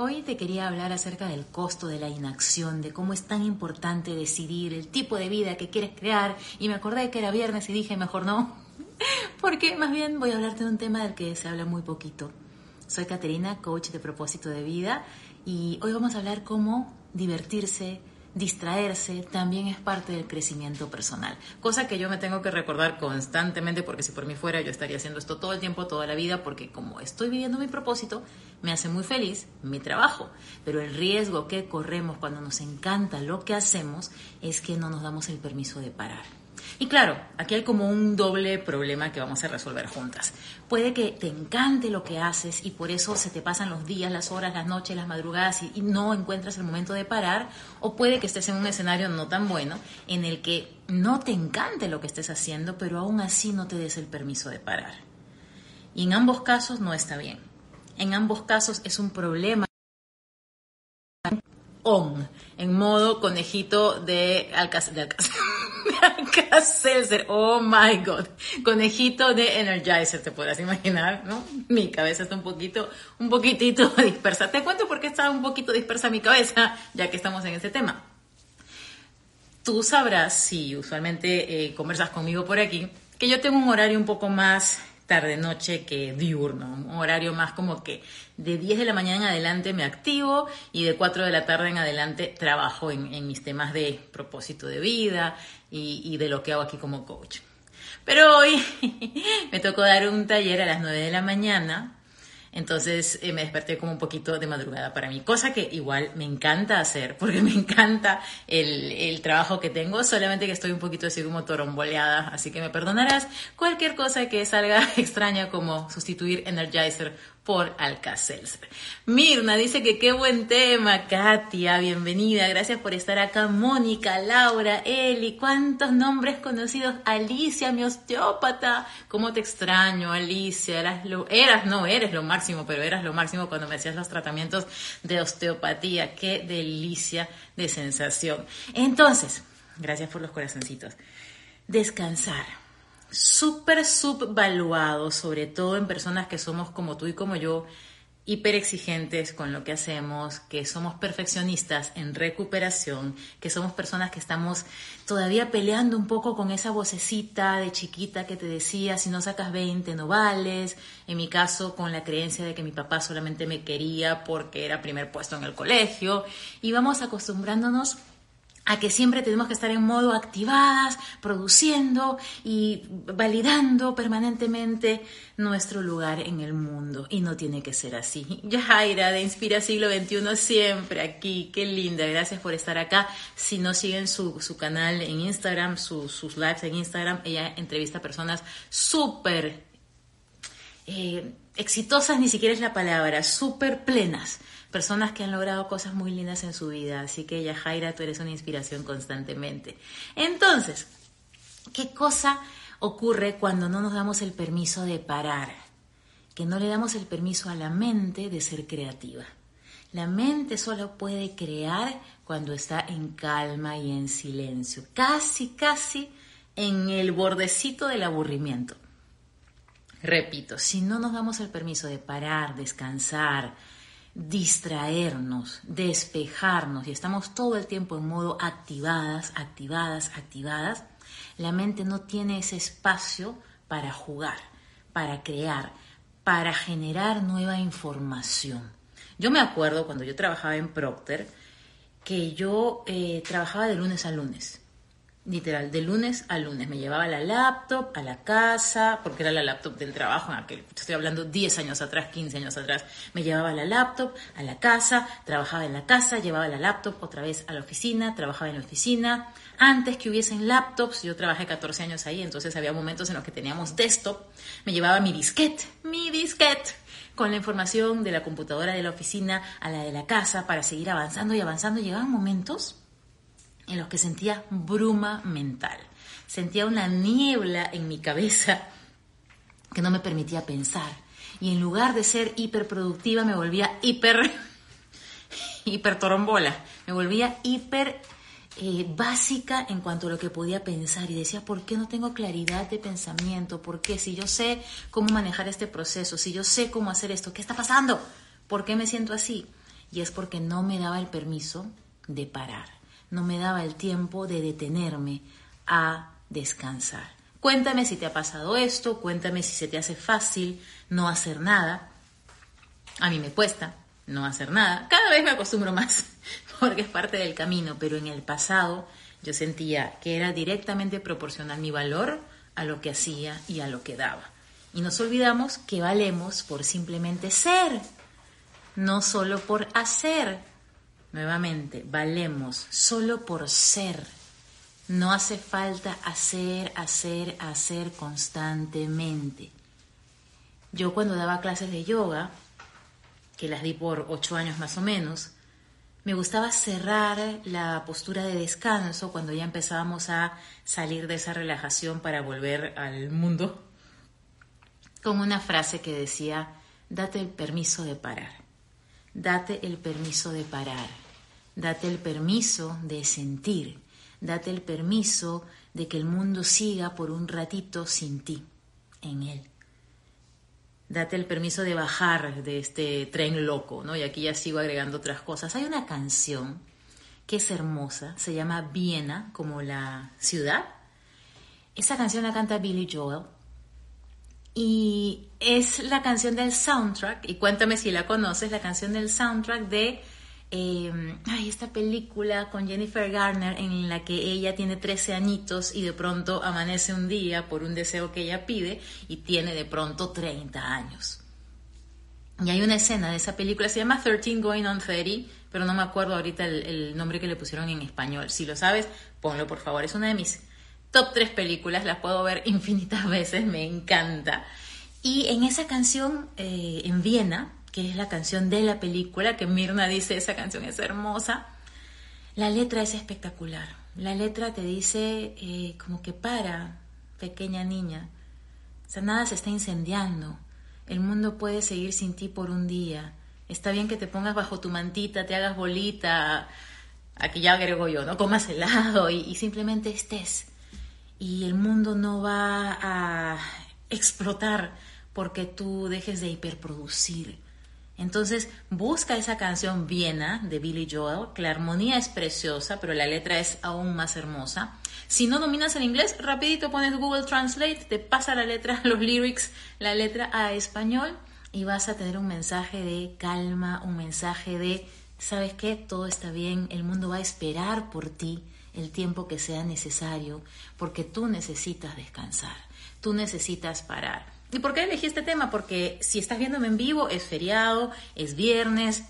Hoy te quería hablar acerca del costo de la inacción, de cómo es tan importante decidir el tipo de vida que quieres crear. Y me acordé que era viernes y dije, mejor no, porque más bien voy a hablarte de un tema del que se habla muy poquito. Soy Caterina, coach de propósito de vida, y hoy vamos a hablar cómo divertirse, distraerse también es parte del crecimiento personal. Cosa que yo me tengo que recordar constantemente porque si por mí fuera yo estaría haciendo esto todo el tiempo, toda la vida, porque como estoy viviendo mi propósito, me hace muy feliz mi trabajo. Pero el riesgo que corremos cuando nos encanta lo que hacemos es que no nos damos el permiso de parar. Y claro, aquí hay como un doble problema que vamos a resolver juntas. Puede que te encante lo que haces y por eso se te pasan los días, las horas, las noches, las madrugadas y, no encuentras el momento de parar. O puede que estés en un escenario no tan bueno en el que no te encante lo que estés haciendo, pero aún así no te des el permiso de parar. Y en ambos casos no está bien. En ambos casos es un problema on, en modo conejito de Alcácer. De Alka-Seltzer, oh my god, conejito de Energizer, te podrás imaginar, ¿no? Mi cabeza está un poquito, un poquitito dispersa. Te cuento por qué está un poquito dispersa mi cabeza, ya que estamos en este tema. Tú sabrás, si usualmente eh, conversas conmigo por aquí, que yo tengo un horario un poco más tarde-noche que diurno, un horario más como que de 10 de la mañana en adelante me activo y de 4 de la tarde en adelante trabajo en, mis temas de propósito de vida y, y de lo que hago aquí como coach. Pero hoy me tocó dar un taller a las 9 de la mañana entonces eh, me desperté como un poquito de madrugada para mí, cosa que igual me encanta hacer, porque me encanta el, el trabajo que tengo, solamente que estoy un poquito así como toromboleada, así que me perdonarás cualquier cosa que salga extraña como sustituir Energizer por Alcacelser. Mirna dice que qué buen tema, Katia, bienvenida, gracias por estar acá, Mónica, Laura, Eli, cuántos nombres conocidos, Alicia, mi osteópata, cómo te extraño, Alicia, eras, lo, eras, no eres lo máximo, pero eras lo máximo cuando me hacías los tratamientos de osteopatía, qué delicia de sensación. Entonces, gracias por los corazoncitos. Descansar súper subvaluado, sobre todo en personas que somos como tú y como yo, hiper exigentes con lo que hacemos, que somos perfeccionistas en recuperación, que somos personas que estamos todavía peleando un poco con esa vocecita de chiquita que te decía, si no sacas 20 no vales, en mi caso con la creencia de que mi papá solamente me quería porque era primer puesto en el colegio, y vamos acostumbrándonos a que siempre tenemos que estar en modo activadas, produciendo y validando permanentemente nuestro lugar en el mundo. Y no tiene que ser así. Yajaira de Inspira Siglo XXI siempre aquí. Qué linda. Gracias por estar acá. Si no siguen su, canal en Instagram, sus lives en Instagram, ella entrevista a personas súper eh, exitosas, ni siquiera es la palabra, súper plenas personas que han logrado cosas muy lindas en su vida. Así que, Yajaira, tú eres una inspiración constantemente. Entonces, ¿qué cosa ocurre cuando no nos damos el permiso de parar? Que no le damos el permiso a la mente de ser creativa. La mente solo puede crear cuando está en calma y en silencio, casi, casi en el bordecito del aburrimiento. Repito, si no nos damos el permiso de parar, descansar, distraernos, despejarnos y estamos todo el tiempo en modo activadas, activadas, activadas, la mente no tiene ese espacio para jugar, para crear, para generar nueva información. Yo me acuerdo cuando yo trabajaba en Procter que yo eh, trabajaba de lunes a lunes literal, de lunes a lunes. Me llevaba la laptop a la casa, porque era la laptop del trabajo, en aquel, estoy hablando 10 años atrás, 15 años atrás. Me llevaba la laptop a la casa, trabajaba en la casa, llevaba la laptop otra vez a la oficina, trabajaba en la oficina. Antes que hubiesen laptops, yo trabajé 14 años ahí, entonces había momentos en los que teníamos desktop. Me llevaba mi disquete, mi disquete con la información de la computadora de la oficina a la de la casa para seguir avanzando y avanzando. Llegaban momentos en los que sentía bruma mental. Sentía una niebla en mi cabeza que no me permitía pensar. Y en lugar de ser hiperproductiva, me volvía hiper, hipertorombola. Me volvía hiper eh, básica en cuanto a lo que podía pensar y decía, ¿por qué no tengo claridad de pensamiento? ¿Por qué? Si yo sé cómo manejar este proceso, si yo sé cómo hacer esto, ¿qué está pasando? ¿Por qué me siento así? Y es porque no me daba el permiso de parar, no me daba el tiempo de detenerme a descansar. Cuéntame si te ha pasado esto, cuéntame si se te hace fácil no hacer nada. A mí me cuesta no hacer nada. Cada vez me acostumbro más porque es parte del camino, pero en el pasado yo sentía que era directamente proporcional mi valor a lo que hacía y a lo que daba. Y nos olvidamos que valemos por simplemente ser, no solo por hacer. Nuevamente, valemos solo por ser. No hace falta hacer, hacer, hacer constantemente. Yo cuando daba clases de yoga, que las di por ocho años más o menos, me gustaba cerrar la postura de descanso cuando ya empezábamos a salir de esa relajación para volver al mundo con una frase que decía, date el permiso de parar, date el permiso de parar, date el permiso de sentir, date el permiso de que el mundo siga por un ratito sin ti en él date el permiso de bajar de este tren loco, ¿no? Y aquí ya sigo agregando otras cosas. Hay una canción que es hermosa, se llama Viena, como la ciudad. Esa canción la canta Billy Joel y es la canción del soundtrack, y cuéntame si la conoces, la canción del soundtrack de ay, esta película con Jennifer Garner en la que ella tiene 13 añitos y de pronto amanece un día por un deseo que ella pide y tiene de pronto 30 años. Y hay una escena de esa película, se llama 13 Going on 30, pero no me acuerdo ahorita el nombre que le pusieron en español. Si lo sabes, ponlo por favor. Es una de mis top 3 películas, las puedo ver infinitas veces, me encanta. Y en esa canción, eh, en Viena, que es la canción de la película, que Mirna dice, esa canción es hermosa. La letra es espectacular. La letra te dice eh, como que para, pequeña niña. O sea, nada se está incendiando. El mundo puede seguir sin ti por un día. Está bien que te pongas bajo tu mantita, te hagas bolita, aquí ya agrego yo, ¿no? Comas helado y simplemente estés. Y el mundo no va a explotar porque tú dejes de hiperproducir entonces busca esa canción Viena de Billy Joel, que la armonía es preciosa, pero la letra es aún más hermosa. Si no dominas el inglés, rapidito pones Google Translate, te pasa la letra, los lyrics, la letra a español y vas a tener un mensaje de calma, un mensaje de, ¿sabes qué? Todo está bien, el mundo va a esperar por ti el tiempo que sea necesario, porque tú necesitas descansar, tú necesitas parar. ¿Y por qué elegí este tema? Porque si estás viéndome en vivo, es feriado, es viernes,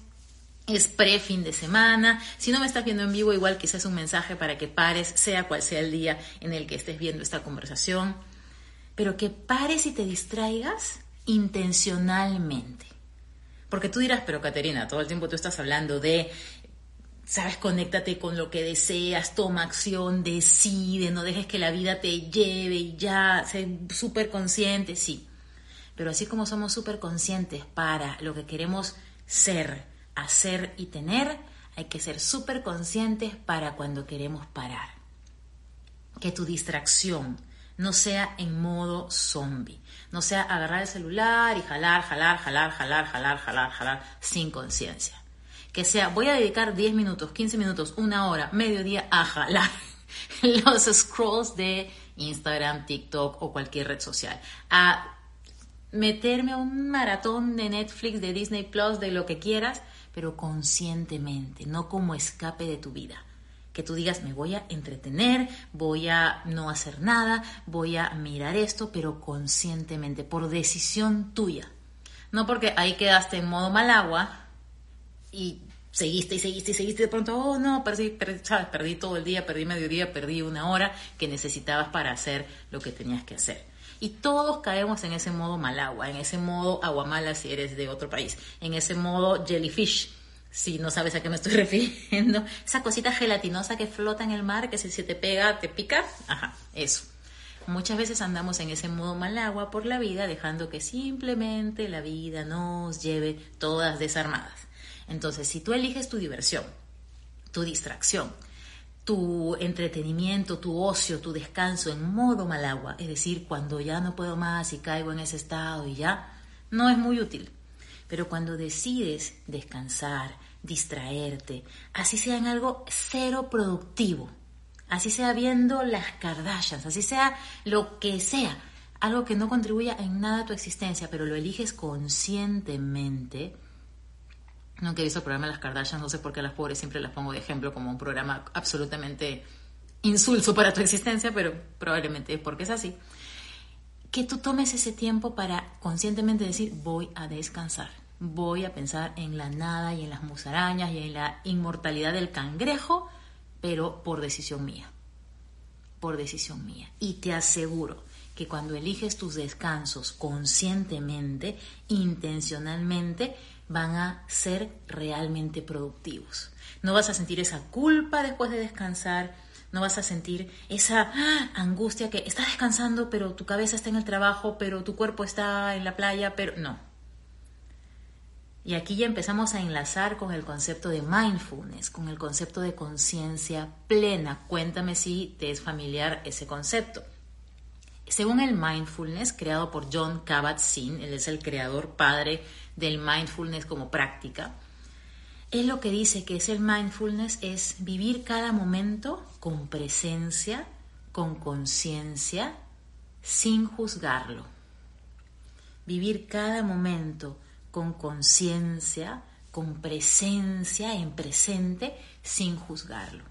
es pre-fin de semana. Si no me estás viendo en vivo, igual quizás un mensaje para que pares, sea cual sea el día en el que estés viendo esta conversación. Pero que pares y te distraigas intencionalmente. Porque tú dirás, pero Caterina, todo el tiempo tú estás hablando de, sabes, conéctate con lo que deseas, toma acción, decide, no dejes que la vida te lleve y ya, sé súper consciente, sí. Pero así como somos súper conscientes para lo que queremos ser, hacer y tener, hay que ser súper conscientes para cuando queremos parar. Que tu distracción no sea en modo zombie, no sea agarrar el celular y jalar, jalar, jalar, jalar, jalar, jalar, jalar, sin conciencia. Que sea, voy a dedicar 10 minutos, 15 minutos, una hora, medio día a jalar los scrolls de Instagram, TikTok o cualquier red social, a meterme a un maratón de Netflix, de Disney Plus, de lo que quieras, pero conscientemente, no como escape de tu vida. Que tú digas, me voy a entretener, voy a no hacer nada, voy a mirar esto, pero conscientemente, por decisión tuya. No porque ahí quedaste en modo mal agua y seguiste y seguiste y seguiste de pronto, oh no, perdí, perdí, todo el día, perdí medio día, perdí una hora que necesitabas para hacer lo que tenías que hacer. Y todos caemos en ese modo mal agua, en ese modo aguamala si eres de otro país, en ese modo jellyfish, si no sabes a qué me estoy refiriendo, esa cosita gelatinosa que flota en el mar, que si se te pega, te pica, ajá, eso. Muchas veces andamos en ese modo mal agua por la vida, dejando que simplemente la vida nos lleve todas desarmadas. Entonces, si tú eliges tu diversión, tu distracción, tu entretenimiento, tu ocio, tu descanso en modo mal agua, es decir, cuando ya no puedo más y caigo en ese estado y ya, no es muy útil. Pero cuando decides descansar, distraerte, así sea en algo cero productivo, así sea viendo las Kardashians, así sea lo que sea, algo que no contribuya en nada a tu existencia, pero lo eliges conscientemente. No he visto el programa de las Kardashians, no sé por qué las pobres siempre las pongo de ejemplo como un programa absolutamente insulso para tu existencia, pero probablemente es porque es así. Que tú tomes ese tiempo para conscientemente decir, voy a descansar, voy a pensar en la nada y en las musarañas y en la inmortalidad del cangrejo pero por decisión mía, por decisión mía. Y te aseguro que cuando eliges tus descansos conscientemente, intencionalmente, van a ser realmente productivos. No vas a sentir esa culpa después de descansar, no vas a sentir esa ¡ah! angustia que estás descansando, pero tu cabeza está en el trabajo, pero tu cuerpo está en la playa, pero no. Y aquí ya empezamos a enlazar con el concepto de mindfulness, con el concepto de conciencia plena. Cuéntame si te es familiar ese concepto. Según el mindfulness, creado por John Kabat-Zinn, él es el creador padre del mindfulness como práctica, él lo que dice que es el mindfulness es vivir cada momento con presencia, con conciencia, sin juzgarlo. Vivir cada momento con conciencia, con presencia en presente, sin juzgarlo.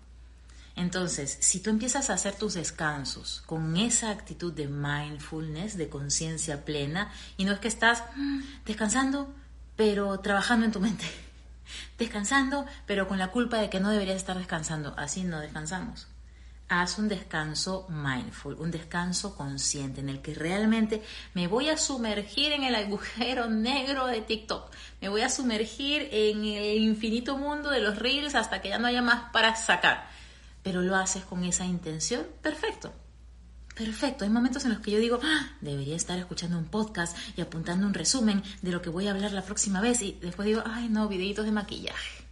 Entonces, si tú empiezas a hacer tus descansos con esa actitud de mindfulness, de conciencia plena, y no es que estás mm, descansando, pero trabajando en tu mente, descansando, pero con la culpa de que no deberías estar descansando, así no descansamos haz un descanso mindful, un descanso consciente en el que realmente me voy a sumergir en el agujero negro de TikTok, me voy a sumergir en el infinito mundo de los reels hasta que ya no haya más para sacar. Pero lo haces con esa intención, perfecto. Perfecto, hay momentos en los que yo digo, ah, debería estar escuchando un podcast y apuntando un resumen de lo que voy a hablar la próxima vez y después digo, ay no, videitos de maquillaje.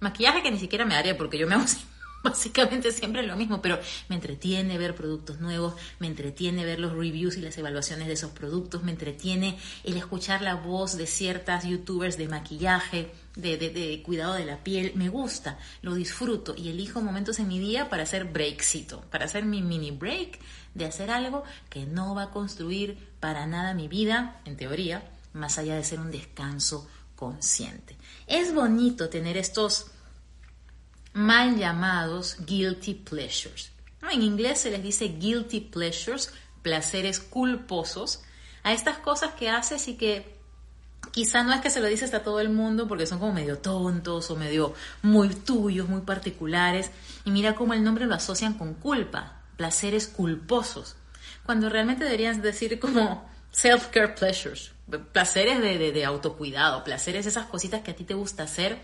Maquillaje que ni siquiera me haría porque yo me hago básicamente siempre lo mismo, pero me entretiene ver productos nuevos, me entretiene ver los reviews y las evaluaciones de esos productos, me entretiene el escuchar la voz de ciertas youtubers de maquillaje, de, de, cuidado de la piel, me gusta, lo disfruto y elijo momentos en mi día para hacer breakcito, para hacer mi mini break de hacer algo que no va a construir para nada mi vida, en teoría, más allá de ser un descanso consciente. Es bonito tener estos mal llamados guilty pleasures. En inglés se les dice guilty pleasures, placeres culposos, a estas cosas que haces y que quizá no es que se lo dices a todo el mundo porque son como medio tontos o medio muy tuyos, muy particulares. Y mira cómo el nombre lo asocian con culpa, placeres culposos, cuando realmente deberían decir como self-care pleasures, placeres de, de autocuidado, placeres, esas cositas que a ti te gusta hacer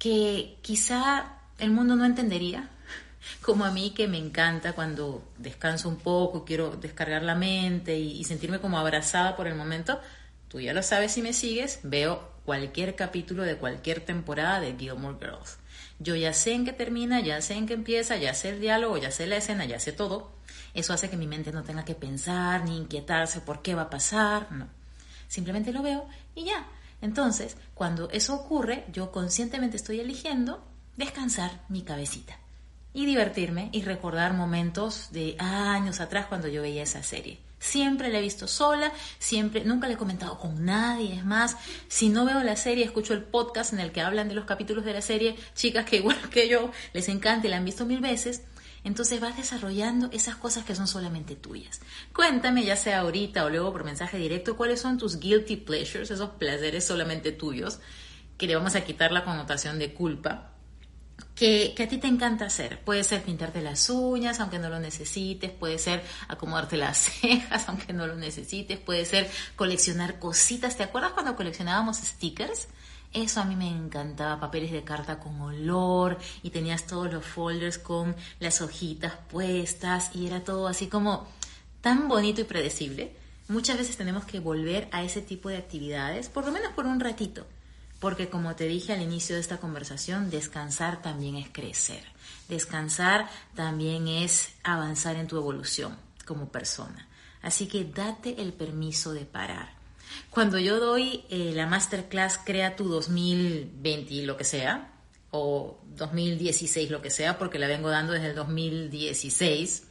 que quizá el mundo no entendería, como a mí que me encanta cuando descanso un poco, quiero descargar la mente y, sentirme como abrazada por el momento. Tú ya lo sabes si me sigues, veo cualquier capítulo de cualquier temporada de Gilmore Girls. Yo ya sé en qué termina, ya sé en qué empieza, ya sé el diálogo, ya sé la escena, ya sé todo. Eso hace que mi mente no tenga que pensar ni inquietarse por qué va a pasar, no. Simplemente lo veo y ya. Entonces, cuando eso ocurre, yo conscientemente estoy eligiendo descansar mi cabecita y divertirme y recordar momentos de años atrás cuando yo veía esa serie. Siempre la he visto sola, siempre, nunca la he comentado con nadie. Es más, si no veo la serie, escucho el podcast en el que hablan de los capítulos de la serie, chicas que igual que yo les encanta y la han visto mil veces, entonces vas desarrollando esas cosas que son solamente tuyas. Cuéntame, ya sea ahorita o luego por mensaje directo, cuáles son tus guilty pleasures, esos placeres solamente tuyos, que le vamos a quitar la connotación de culpa. que, a ti te encanta hacer. Puede ser pintarte las uñas, aunque no lo necesites, puede ser acomodarte las cejas, aunque no lo necesites, puede ser coleccionar cositas. ¿Te acuerdas cuando coleccionábamos stickers? Eso a mí me encantaba, papeles de carta con olor y tenías todos los folders con las hojitas puestas y era todo así como tan bonito y predecible. Muchas veces tenemos que volver a ese tipo de actividades, por lo menos por un ratito porque como te dije al inicio de esta conversación, descansar también es crecer. Descansar también es avanzar en tu evolución como persona. Así que date el permiso de parar. Cuando yo doy eh, la masterclass Crea tu 2020, lo que sea, o 2016, lo que sea, porque la vengo dando desde el 2016,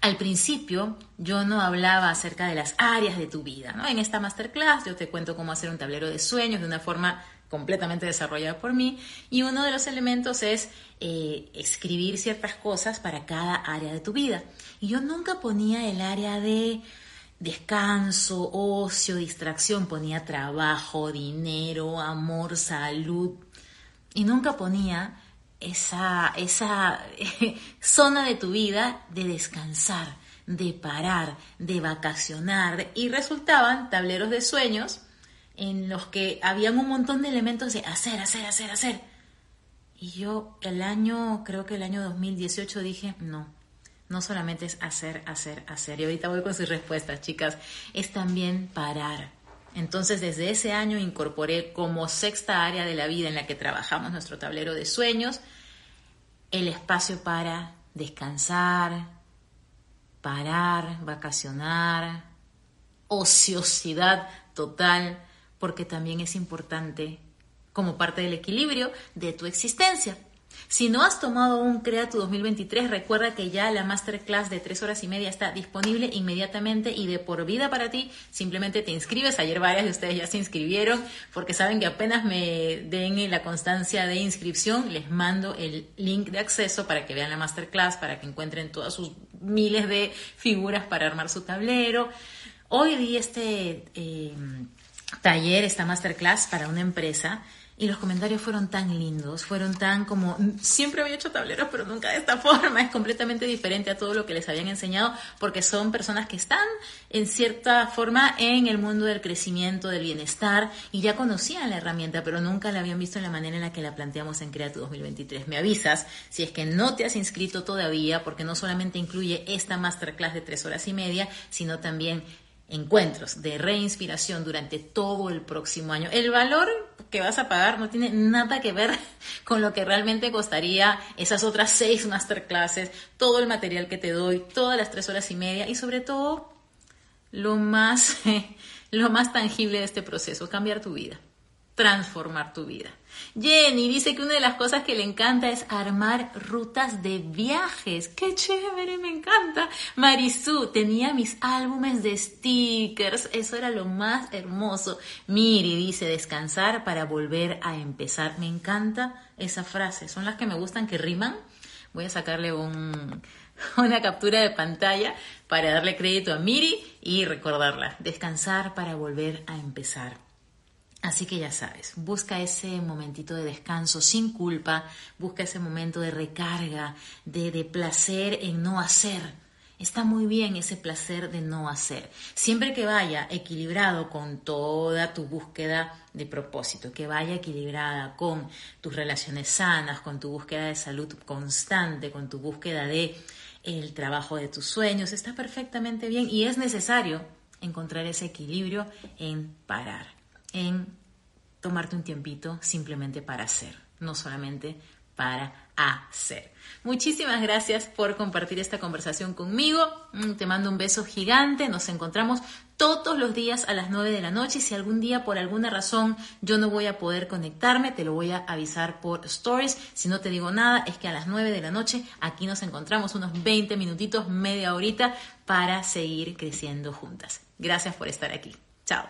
al principio yo no hablaba acerca de las áreas de tu vida, ¿no? En esta masterclass yo te cuento cómo hacer un tablero de sueños de una forma completamente desarrollada por mí y uno de los elementos es eh, escribir ciertas cosas para cada área de tu vida. Y yo nunca ponía el área de descanso, ocio, distracción, ponía trabajo, dinero, amor, salud y nunca ponía esa, esa zona de tu vida de descansar, de parar, de vacacionar. Y resultaban tableros de sueños en los que habían un montón de elementos de hacer, hacer, hacer, hacer. Y yo el año, creo que el año 2018 dije, no, no solamente es hacer, hacer, hacer. Y ahorita voy con sus respuestas, chicas. Es también parar entonces, desde ese año incorporé como sexta área de la vida en la que trabajamos nuestro tablero de sueños el espacio para descansar, parar, vacacionar, ociosidad total, porque también es importante como parte del equilibrio de tu existencia. Si no has tomado un Crea tu 2023, recuerda que ya la masterclass de tres horas y media está disponible inmediatamente y de por vida para ti. Simplemente te inscribes. Ayer varias de ustedes ya se inscribieron porque saben que apenas me den la constancia de inscripción, les mando el link de acceso para que vean la masterclass, para que encuentren todas sus miles de figuras para armar su tablero. Hoy di este eh, taller, esta masterclass para una empresa y los comentarios fueron tan lindos, fueron tan como, siempre había hecho tableros, pero nunca de esta forma, es completamente diferente a todo lo que les habían enseñado, porque son personas que están en cierta forma en el mundo del crecimiento, del bienestar, y ya conocían la herramienta, pero nunca la habían visto en la manera en la que la planteamos en Creatu 2023. Me avisas si es que no te has inscrito todavía, porque no solamente incluye esta masterclass de tres horas y media, sino también encuentros de reinspiración durante todo el próximo año. El valor que vas a pagar no tiene nada que ver con lo que realmente costaría esas otras seis masterclasses, todo el material que te doy, todas las tres horas y media y sobre todo lo más, lo más tangible de este proceso, cambiar tu vida transformar tu vida. Jenny dice que una de las cosas que le encanta es armar rutas de viajes. ¡Qué chévere! Me encanta. Marisú tenía mis álbumes de stickers. Eso era lo más hermoso. Miri dice descansar para volver a empezar. Me encanta esa frase. Son las que me gustan que riman. Voy a sacarle un, una captura de pantalla para darle crédito a Miri y recordarla. Descansar para volver a empezar. Así que ya sabes, busca ese momentito de descanso sin culpa, busca ese momento de recarga, de, placer en no hacer. Está muy bien ese placer de no hacer, siempre que vaya equilibrado con toda tu búsqueda de propósito, que vaya equilibrada con tus relaciones sanas, con tu búsqueda de salud constante, con tu búsqueda de el trabajo de tus sueños, está perfectamente bien y es necesario encontrar ese equilibrio en parar en tomarte un tiempito simplemente para hacer, no solamente para hacer. Muchísimas gracias por compartir esta conversación conmigo. Mm, te mando un beso gigante. Nos encontramos todos los días a las 9 de la noche. Si algún día por alguna razón yo no voy a poder conectarme, te lo voy a avisar por stories. Si no te digo nada, es que a las 9 de la noche aquí nos encontramos unos 20 minutitos, media horita para seguir creciendo juntas. Gracias por estar aquí. Chao.